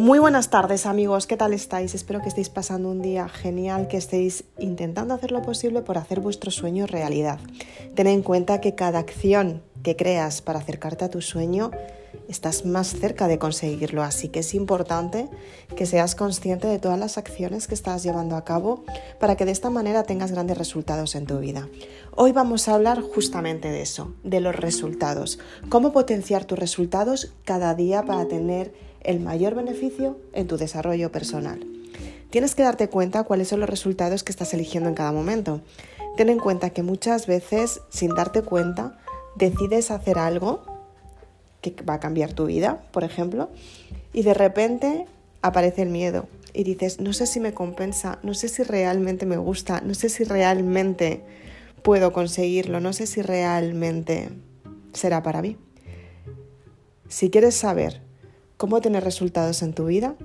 Muy buenas tardes amigos, ¿qué tal estáis? Espero que estéis pasando un día genial, que estéis intentando hacer lo posible por hacer vuestro sueño realidad. Ten en cuenta que cada acción que creas para acercarte a tu sueño, estás más cerca de conseguirlo, así que es importante que seas consciente de todas las acciones que estás llevando a cabo para que de esta manera tengas grandes resultados en tu vida. Hoy vamos a hablar justamente de eso, de los resultados, cómo potenciar tus resultados cada día para tener el mayor beneficio en tu desarrollo personal. Tienes que darte cuenta cuáles son los resultados que estás eligiendo en cada momento. Ten en cuenta que muchas veces, sin darte cuenta, decides hacer algo que va a cambiar tu vida, por ejemplo, y de repente aparece el miedo y dices, no sé si me compensa, no sé si realmente me gusta, no sé si realmente puedo conseguirlo, no sé si realmente será para mí. Si quieres saber cómo tener resultados en tu vida,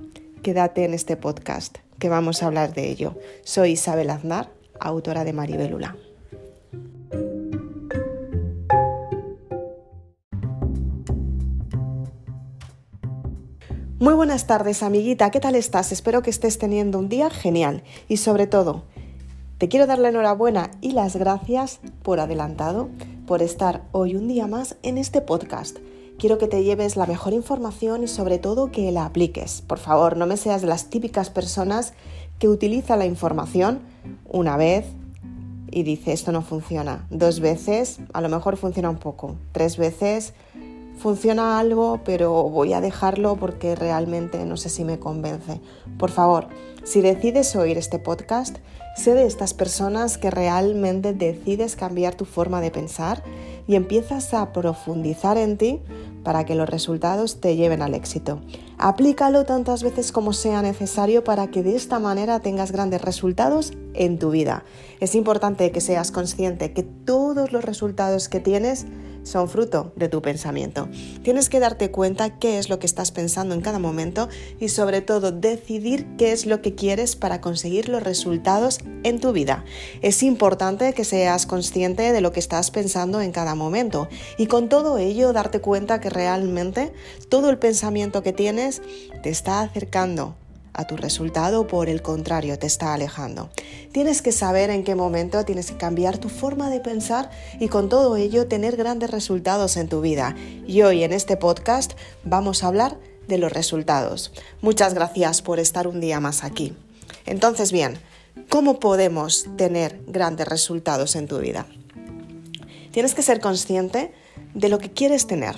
quédate en este podcast, que vamos a hablar de ello. Soy Isabel Aznar, autora de Maribelula. Muy buenas tardes, amiguita, ¿qué tal estás? Espero que estés teniendo un día genial y sobre todo, te quiero dar la enhorabuena y las gracias por adelantado por estar hoy un día más en este podcast quiero que te lleves la mejor información y sobre todo que la apliques. Por favor, no me seas de las típicas personas que utiliza la información una vez y dice esto no funciona. Dos veces, a lo mejor funciona un poco. Tres veces, funciona algo, pero voy a dejarlo porque realmente no sé si me convence. Por favor, si decides oír este podcast, sé de estas personas que realmente decides cambiar tu forma de pensar y empiezas a profundizar en ti para que los resultados te lleven al éxito. Aplícalo tantas veces como sea necesario para que de esta manera tengas grandes resultados en tu vida. Es importante que seas consciente que todos los resultados que tienes son fruto de tu pensamiento. Tienes que darte cuenta qué es lo que estás pensando en cada momento y sobre todo decidir qué es lo que quieres para conseguir los resultados en tu vida. Es importante que seas consciente de lo que estás pensando en cada momento y con todo ello darte cuenta que realmente todo el pensamiento que tienes te está acercando a tu resultado por el contrario te está alejando. Tienes que saber en qué momento tienes que cambiar tu forma de pensar y con todo ello tener grandes resultados en tu vida. Y hoy en este podcast vamos a hablar de los resultados. Muchas gracias por estar un día más aquí. Entonces, bien, ¿cómo podemos tener grandes resultados en tu vida? Tienes que ser consciente de lo que quieres tener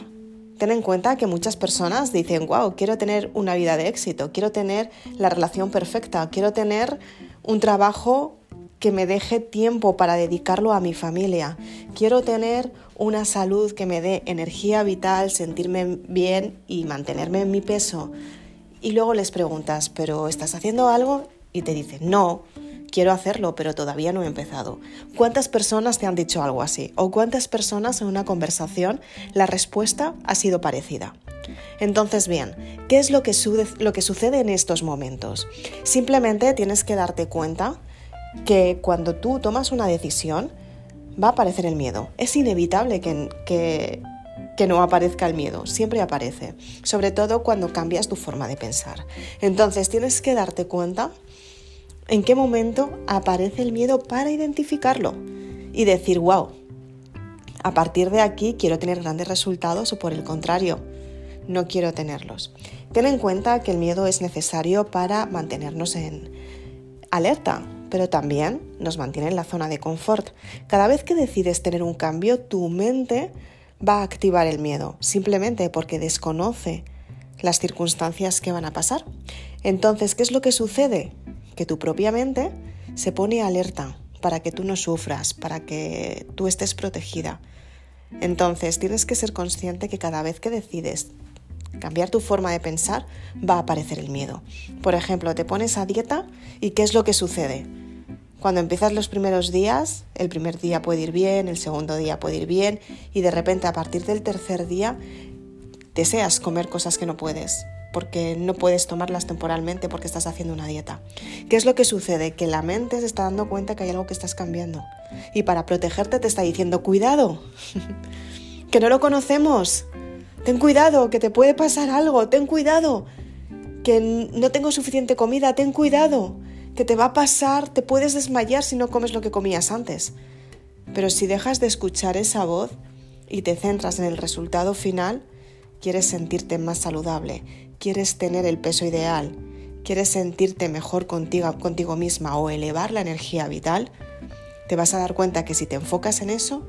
ten en cuenta que muchas personas dicen, wow, quiero tener una vida de éxito, quiero tener la relación perfecta, quiero tener un trabajo que me deje tiempo para dedicarlo a mi familia, quiero tener una salud que me dé energía vital, sentirme bien y mantenerme en mi peso. Y luego les preguntas, ¿pero estás haciendo algo? Y te dicen, no, quiero hacerlo, pero todavía no he empezado. ¿Cuántas personas te han dicho algo así? ¿O cuántas personas en una conversación la respuesta ha sido parecida? Entonces, bien, ¿qué es lo que, sucede en estos momentos? Simplemente tienes que darte cuenta que cuando tú tomas una decisión, va a aparecer el miedo. Es inevitable que no aparezca el miedo, siempre aparece, sobre todo cuando cambias tu forma de pensar. Entonces tienes que darte cuenta en qué momento aparece el miedo para identificarlo y decir, wow, a partir de aquí quiero tener grandes resultados o por el contrario, no quiero tenerlos. Ten en cuenta que el miedo es necesario para mantenernos en alerta, pero también nos mantiene en la zona de confort. Cada vez que decides tener un cambio, tu mente va a activar el miedo, simplemente porque desconoce las circunstancias que van a pasar. Entonces, ¿qué es lo que sucede? Que tu propia mente se pone alerta para que tú no sufras, para que tú estés protegida. Entonces tienes que ser consciente que cada vez que decides cambiar tu forma de pensar va a aparecer el miedo. Por ejemplo, te pones a dieta y ¿qué es lo que sucede? Cuando empiezas los primeros días, el primer día puede ir bien, el segundo día puede ir bien y de repente a partir del tercer día deseas comer cosas que no puedes, porque no puedes tomarlas temporalmente porque estás haciendo una dieta. ¿Qué es lo que sucede? Que la mente se está dando cuenta que hay algo que estás cambiando. Y para protegerte te está diciendo, cuidado, que no lo conocemos. Ten cuidado, que te puede pasar algo, ten cuidado. que no tengo suficiente comida, ten cuidado, que te va a pasar, te puedes desmayar si no comes lo que comías antes. Pero si dejas de escuchar esa voz y te centras en el resultado final, quieres sentirte más saludable, quieres tener el peso ideal, quieres sentirte mejor contigo, contigo misma o elevar la energía vital, te vas a dar cuenta que si te enfocas en eso,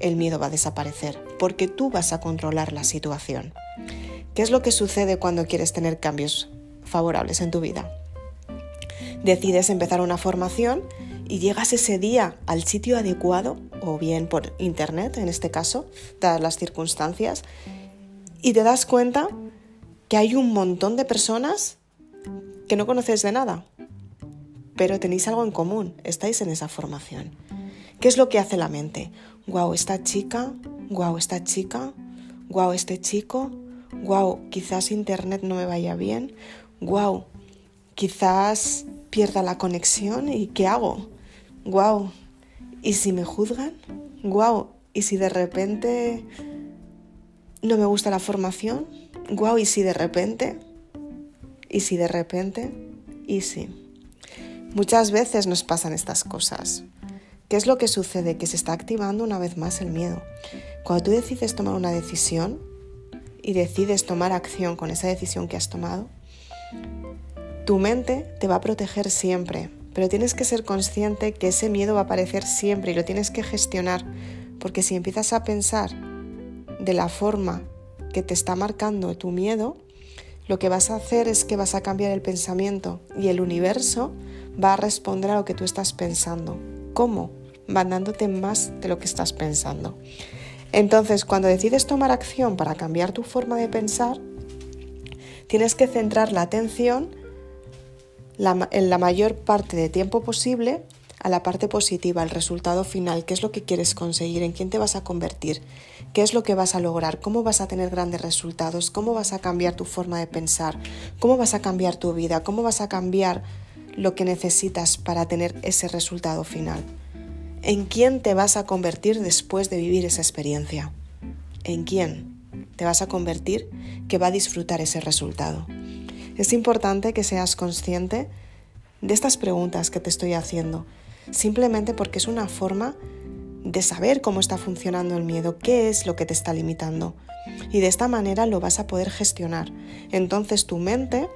el miedo va a desaparecer, porque tú vas a controlar la situación. ¿Qué es lo que sucede cuando quieres tener cambios favorables en tu vida? Decides empezar una formación y llegas ese día al sitio adecuado, o bien por internet en este caso, dadas las circunstancias, y te das cuenta que hay un montón de personas que no conoces de nada, pero tenéis algo en común, estáis en esa formación. ¿Qué es lo que hace la mente? Guau, esta chica, guau, esta chica, guau, este chico, guau, quizás internet no me vaya bien, guau, quizás pierda la conexión y ¿qué hago? Guau, ¿y si me juzgan? Guau, ¿y si de repente no me gusta la formación? Guau, ¿y si de repente? ¿Y si de repente? ¿Y si? Muchas veces nos pasan estas cosas. ¿Qué es lo que sucede? Que se está activando una vez más el miedo. Cuando tú decides tomar una decisión y decides tomar acción con esa decisión que has tomado, tu mente te va a proteger siempre, pero tienes que ser consciente que ese miedo va a aparecer siempre y lo tienes que gestionar, porque si empiezas a pensar de la forma te está marcando tu miedo, lo que vas a hacer es que vas a cambiar el pensamiento y el universo va a responder a lo que tú estás pensando. ¿Cómo? Mandándote más de lo que estás pensando. Entonces, cuando decides tomar acción para cambiar tu forma de pensar, tienes que centrar la atención en la mayor parte de tiempo posible a la parte positiva, al resultado final, qué es lo que quieres conseguir, en quién te vas a convertir, qué es lo que vas a lograr, cómo vas a tener grandes resultados, cómo vas a cambiar tu forma de pensar, cómo vas a cambiar tu vida, cómo vas a cambiar lo que necesitas para tener ese resultado final. ¿En quién te vas a convertir después de vivir esa experiencia? ¿En quién te vas a convertir que va a disfrutar ese resultado? Es importante que seas consciente de estas preguntas que te estoy haciendo simplemente porque es una forma de saber cómo está funcionando el miedo, qué es lo que te está limitando. Y de esta manera lo vas a poder gestionar. Entonces tu mente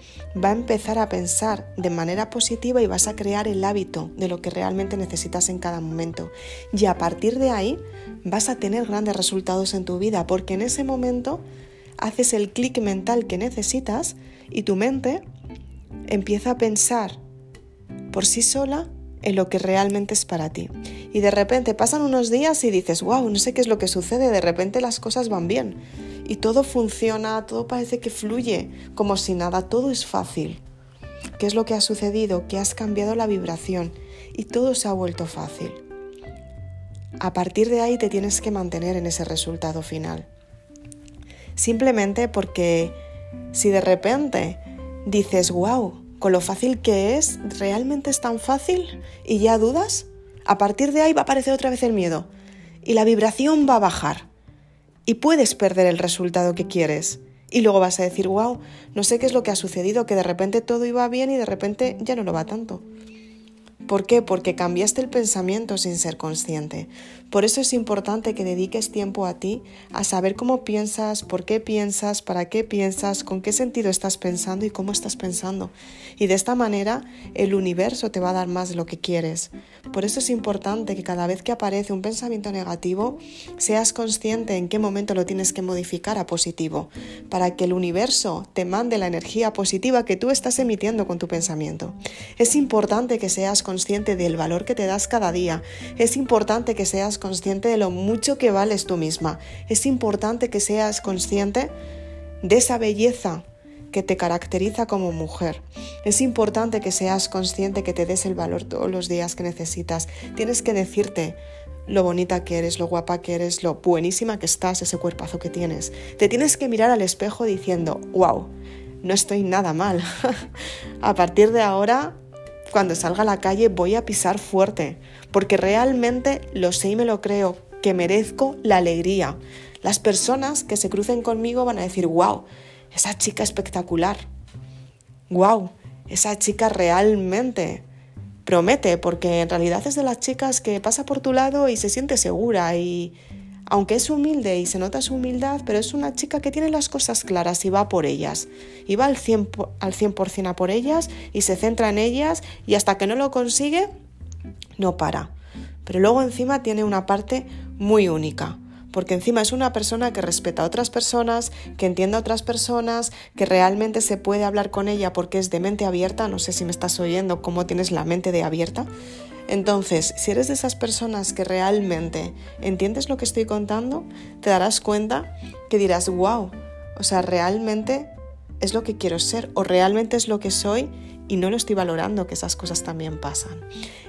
va a empezar a pensar de manera positiva y vas a crear el hábito de lo que realmente necesitas en cada momento. Y a partir de ahí vas a tener grandes resultados en tu vida porque en ese momento haces el clic mental que necesitas y tu mente empieza a pensar por sí sola en lo que realmente es para ti. Y de repente pasan unos días y dices, wow, no sé qué es lo que sucede, de repente las cosas van bien. Y todo funciona, todo parece que fluye, como si nada, todo es fácil. ¿Qué es lo que ha sucedido? Que has cambiado la vibración y todo se ha vuelto fácil. A partir de ahí te tienes que mantener en ese resultado final. Simplemente porque si de repente dices, wow, con lo fácil que es, ¿realmente es tan fácil? ¿Y ya dudas? A partir de ahí va a aparecer otra vez el miedo y la vibración va a bajar y puedes perder el resultado que quieres. Y luego vas a decir, wow, no sé qué es lo que ha sucedido, que de repente todo iba bien y de repente ya no lo va tanto. ¿Por qué? Porque cambiaste el pensamiento sin ser consciente. Por eso es importante que dediques tiempo a ti, a saber cómo piensas, por qué piensas, para qué piensas, con qué sentido estás pensando y cómo estás pensando. Y de esta manera el universo te va a dar más de lo que quieres. Por eso es importante que cada vez que aparece un pensamiento negativo, seas consciente en qué momento lo tienes que modificar a positivo, para que el universo te mande la energía positiva que tú estás emitiendo con tu pensamiento. Es importante que seas consciente del valor que te das cada día. Es importante que seas consciente de lo mucho que vales tú misma. Es importante que seas consciente de esa belleza que te caracteriza como mujer. Es importante que seas consciente que te des el valor todos los días que necesitas. Tienes que decirte lo bonita que eres, lo guapa que eres, lo buenísima que estás, ese cuerpazo que tienes. Te tienes que mirar al espejo diciendo, wow, no estoy nada mal. a partir de ahora cuando salga a la calle voy a pisar fuerte, porque realmente lo sé y me lo creo, que merezco la alegría. Las personas que se crucen conmigo van a decir, wow, esa chica espectacular. wow, esa chica realmente promete, porque en realidad es de las chicas que pasa por tu lado y se siente segura y aunque es humilde y se nota su humildad, pero es una chica que tiene las cosas claras y va por ellas. Y va al 100%, al 100 a por ellas y se centra en ellas y hasta que no lo consigue, no para. Pero luego encima tiene una parte muy única, porque encima es una persona que respeta a otras personas, que entiende a otras personas, que realmente se puede hablar con ella porque es de mente abierta, no sé si me estás oyendo cómo tienes la mente de abierta. Entonces, si eres de esas personas que realmente entiendes lo que estoy contando, te darás cuenta que dirás, wow, o sea, realmente es lo que quiero ser o realmente es lo que soy y no lo estoy valorando, que esas cosas también pasan.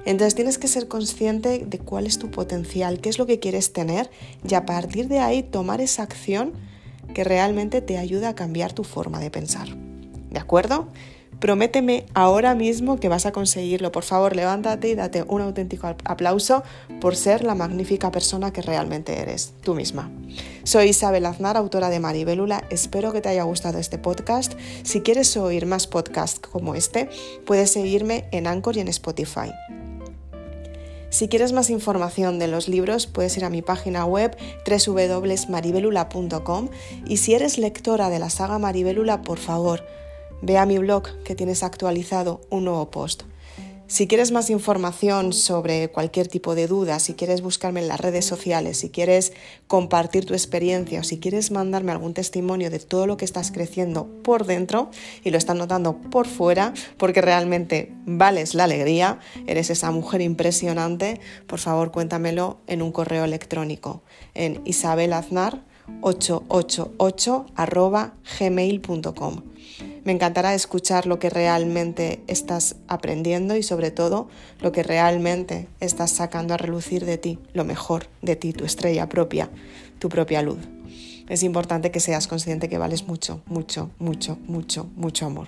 Entonces tienes que ser consciente de cuál es tu potencial, qué es lo que quieres tener y a partir de ahí tomar esa acción que realmente te ayuda a cambiar tu forma de pensar. ¿De acuerdo? Prométeme ahora mismo que vas a conseguirlo. Por favor, levántate y date un auténtico aplauso por ser la magnífica persona que realmente eres, tú misma. Soy Isabel Aznar, autora de Maribélula. Espero que te haya gustado este podcast. Si quieres oír más podcasts como este, puedes seguirme en Anchor y en Spotify. Si quieres más información de los libros, puedes ir a mi página web www.maribelula.com y si eres lectora de la saga Maribelula, por favor, ve a mi blog que tienes actualizado un nuevo post. Si quieres más información sobre cualquier tipo de duda, si quieres buscarme en las redes sociales, si quieres compartir tu experiencia o si quieres mandarme algún testimonio de todo lo que estás creciendo por dentro y lo estás notando por fuera, porque realmente vales la alegría, eres esa mujer impresionante, por favor cuéntamelo en un correo electrónico en isabelaznar.com 888.gmail.com. Me encantará escuchar lo que realmente estás aprendiendo y sobre todo lo que realmente estás sacando a relucir de ti, lo mejor de ti, tu estrella propia, tu propia luz. Es importante que seas consciente que vales mucho, mucho, mucho, mucho, mucho amor.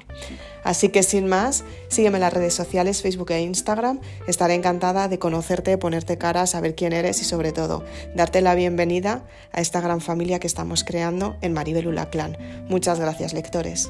Así que sin más, sígueme en las redes sociales, Facebook e Instagram. Estaré encantada de conocerte, ponerte cara, saber quién eres y sobre todo darte la bienvenida a esta gran familia que estamos creando en Maribelula Clan. Muchas gracias, lectores.